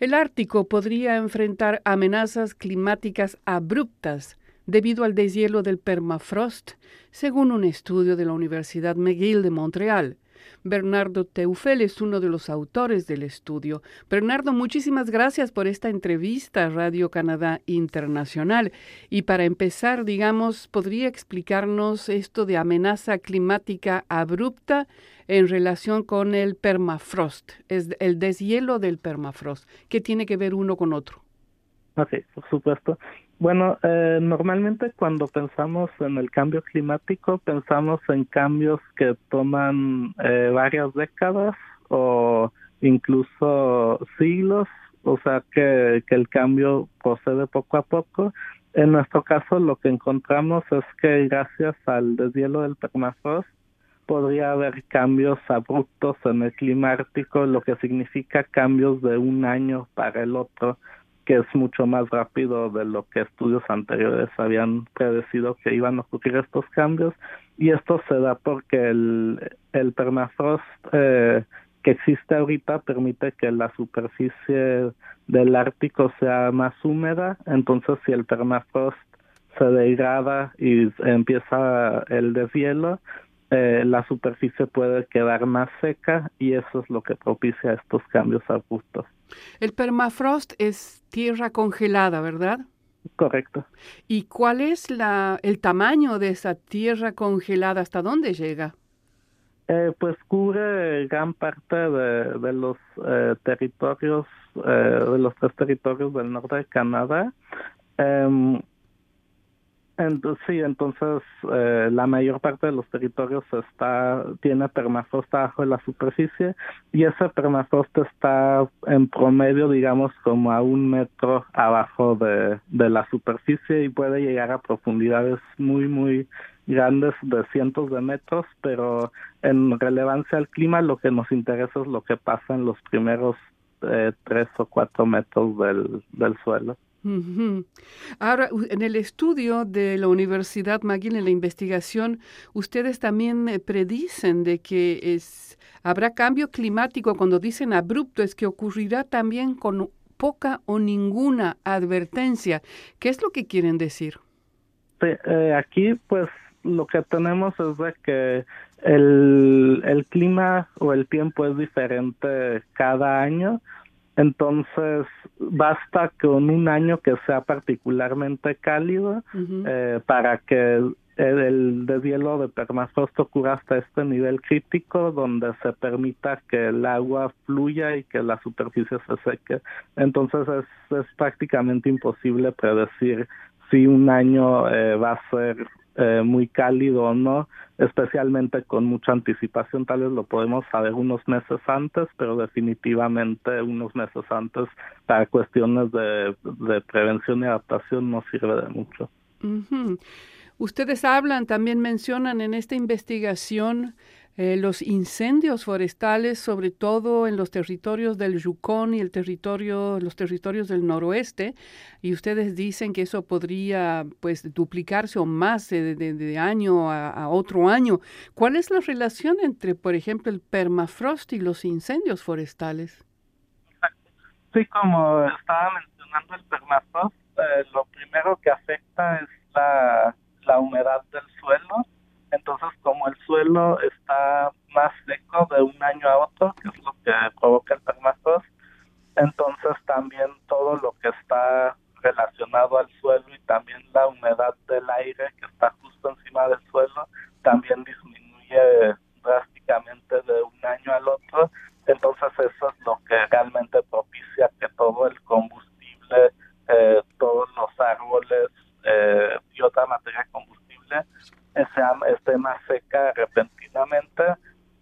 El Ártico podría enfrentar amenazas climáticas abruptas debido al deshielo del permafrost, según un estudio de la Universidad McGill de Montreal. Bernardo Teufel es uno de los autores del estudio. Bernardo, muchísimas gracias por esta entrevista a Radio Canadá Internacional. Y para empezar, digamos, ¿podría explicarnos esto de amenaza climática abrupta en relación con el permafrost, es el deshielo del permafrost? ¿Qué tiene que ver uno con otro? Ok, por supuesto. Bueno, eh, normalmente cuando pensamos en el cambio climático, pensamos en cambios que toman eh, varias décadas o incluso siglos, o sea que, que el cambio procede poco a poco. En nuestro caso, lo que encontramos es que gracias al deshielo del permafrost, podría haber cambios abruptos en el clima ártico, lo que significa cambios de un año para el otro que es mucho más rápido de lo que estudios anteriores habían predecido que iban a ocurrir estos cambios. Y esto se da porque el, permafrost eh, que existe ahorita permite que la superficie del Ártico sea más húmeda, entonces si el permafrost se degrada y empieza el deshielo, eh, la superficie puede quedar más seca y eso es lo que propicia estos cambios abruptos. El permafrost es tierra congelada, ¿verdad? Correcto. ¿Y cuál es la, el tamaño de esa tierra congelada? ¿Hasta dónde llega? Eh, pues cubre gran parte de, de los eh, territorios, eh, de los tres territorios del norte de Canadá. Entonces, sí, entonces eh, la mayor parte de los territorios está tiene permafrost abajo de la superficie y ese permafrost está en promedio, digamos, como a un metro abajo de, de la superficie y puede llegar a profundidades muy, muy grandes de cientos de metros, pero en relevancia al clima lo que nos interesa es lo que pasa en los primeros eh, tres o cuatro metros del, del suelo. Ahora, en el estudio de la Universidad McGill, en la investigación, ustedes también eh, predicen de que es, habrá cambio climático. Cuando dicen abrupto, es que ocurrirá también con poca o ninguna advertencia. ¿Qué es lo que quieren decir? Eh, aquí, pues, lo que tenemos es de que el, el clima o el tiempo es diferente cada año entonces, basta con un año que sea particularmente cálido eh, para que el, deshielo de permafrost ocurra hasta este nivel crítico donde se permita que el agua fluya y que la superficie se seque. Entonces es, es prácticamente imposible predecir si un año eh, va a ser eh, muy cálido no, especialmente con mucha anticipación, tal vez lo podemos saber unos meses antes, pero definitivamente unos meses antes para cuestiones de, prevención y adaptación no sirve de mucho. Ustedes hablan, también mencionan en esta investigación eh, los incendios forestales, sobre todo en los territorios del Yukon y el territorio, los territorios del noroeste, y ustedes dicen que eso podría pues duplicarse o más de, año a, otro año. ¿Cuál es la relación entre, por ejemplo, el permafrost y los incendios forestales? Sí, como estaba mencionando el permafrost, eh, lo primero que afecta es la humedad del suelo entonces, como el suelo relacionado al suelo y también la humedad del aire que está justo encima del suelo también disminuye drásticamente de un año al otro. Entonces eso es lo que realmente propicia que todo el combustible, eh, todos los árboles eh, y otra materia combustible sea, esté más seca repentinamente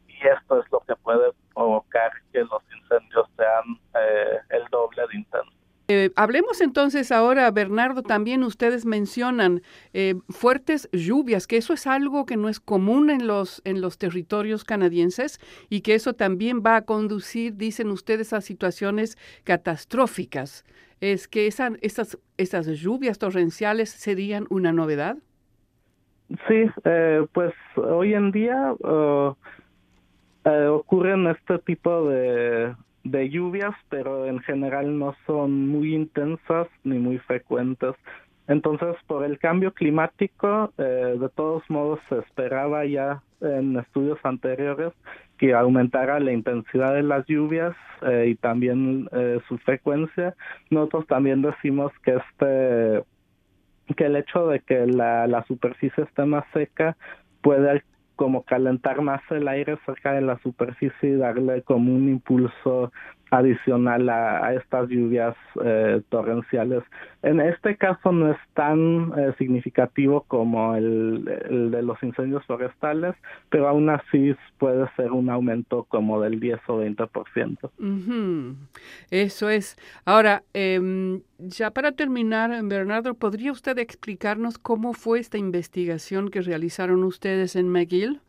y esto es lo que puede provocar que los incendios sean eh, el doble de intensos. Eh, hablemos entonces ahora, Bernardo, también ustedes mencionan eh, fuertes lluvias, que eso es algo que no es común en los, en los territorios canadienses y que eso también va a conducir, dicen ustedes, a situaciones catastróficas. ¿Es que esa, esas, esas lluvias torrenciales serían una novedad? Sí, eh, pues hoy en día ocurren este tipo de, de lluvias, pero en general no son muy intensas ni muy frecuentes. Entonces, por el cambio climático, eh, de todos modos se esperaba ya en estudios anteriores que aumentara la intensidad de las lluvias eh, y también eh, su frecuencia. Nosotros también decimos que este que el hecho de que la, la superficie esté más seca puede como calentar más el aire cerca de la superficie y darle como un impulso adicional a, estas lluvias eh, torrenciales. En este caso no es tan eh, significativo como el, de los incendios forestales, pero aún así puede ser un aumento como del 10 o 20%. Eso es. Ahora, em, ya para terminar, Bernardo, ¿podría usted explicarnos cómo fue esta investigación que realizaron ustedes en McGill?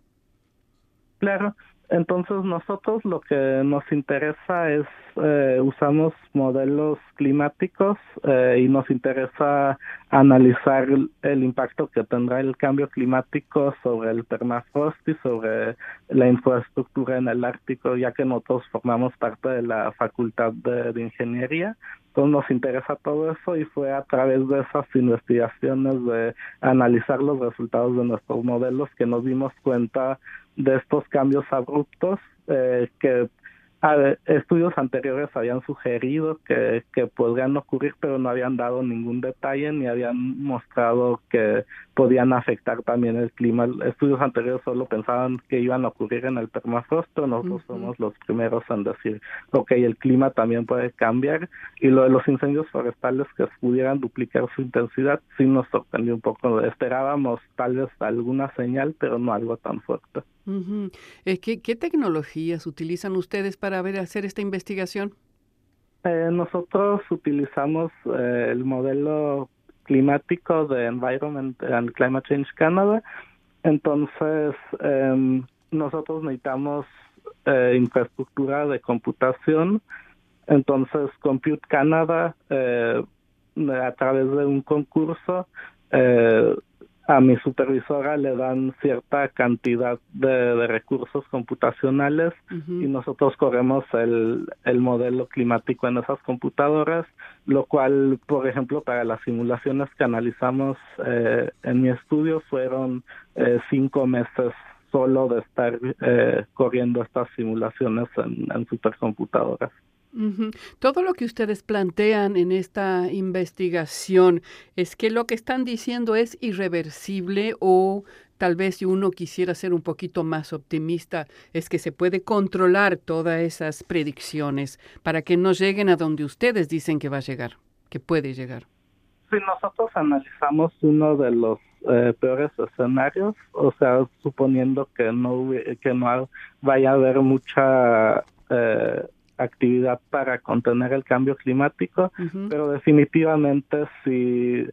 Claro, entonces nosotros lo que nos interesa es, eh, usamos modelos climáticos eh, y nos interesa analizar el, impacto que tendrá el cambio climático sobre el permafrost y sobre la infraestructura en el Ártico, ya que nosotros formamos parte de la Facultad de, Ingeniería. Entonces nos interesa todo eso y fue a través de esas investigaciones de analizar los resultados de nuestros modelos que nos dimos cuenta de estos cambios abruptos eh, que estudios anteriores habían sugerido que, que podrían ocurrir, pero no habían dado ningún detalle ni habían mostrado que podían afectar también el clima. Estudios anteriores solo pensaban que iban a ocurrir en el permafrost, nosotros somos los primeros en decir, ok, el clima también puede cambiar. Y lo de los incendios forestales que pudieran duplicar su intensidad, sí nos sorprendió un poco. Esperábamos tal vez alguna señal, pero no algo tan fuerte. Eh, ¿Qué, ¿Qué tecnologías utilizan ustedes para ver, hacer esta investigación? Eh, nosotros utilizamos eh, el modelo climático de Environment and Climate Change Canada. Entonces, eh, nosotros necesitamos eh, infraestructura de computación. Entonces, Compute Canada, eh, a través de un concurso, eh, a mi supervisora le dan cierta cantidad de, recursos computacionales y nosotros corremos el, el modelo climático en esas computadoras, lo cual, por ejemplo, para las simulaciones que analizamos eh, en mi estudio fueron eh, cinco meses solo de estar eh, corriendo estas simulaciones en, en supercomputadoras. Todo lo que ustedes plantean en esta investigación es que lo que están diciendo es irreversible o tal vez si uno quisiera ser un poquito más optimista, es que se puede controlar todas esas predicciones para que no lleguen a donde ustedes dicen que va a llegar, que puede llegar. Si nosotros analizamos uno de los eh, peores escenarios, o sea, suponiendo que no que no vaya a haber mucha eh, actividad para contener el cambio climático, pero definitivamente si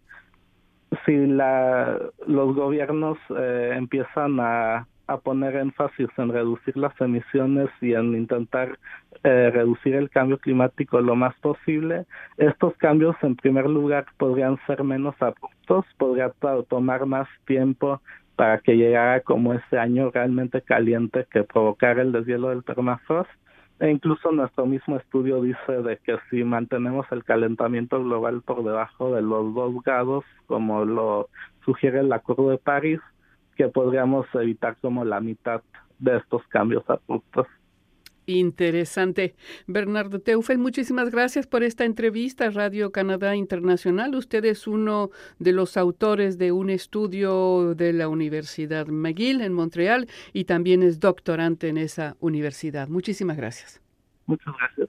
si la los gobiernos eh, empiezan a, a poner énfasis en reducir las emisiones y en intentar eh, reducir el cambio climático lo más posible, estos cambios en primer lugar podrían ser menos abruptos, podría tomar más tiempo para que llegara como ese año realmente caliente que provocara el deshielo del permafrost e incluso nuestro mismo estudio dice de que si mantenemos el calentamiento global por debajo de los dos grados, como lo sugiere el Acuerdo de París, que podríamos evitar como la mitad de estos cambios abruptos. Interesante. Bernardo Teufel, muchísimas gracias por esta entrevista Radio Canadá Internacional. Usted es uno de los autores de un estudio de la Universidad McGill en Montreal y también es doctorante en esa universidad. Muchísimas gracias. Muchas gracias.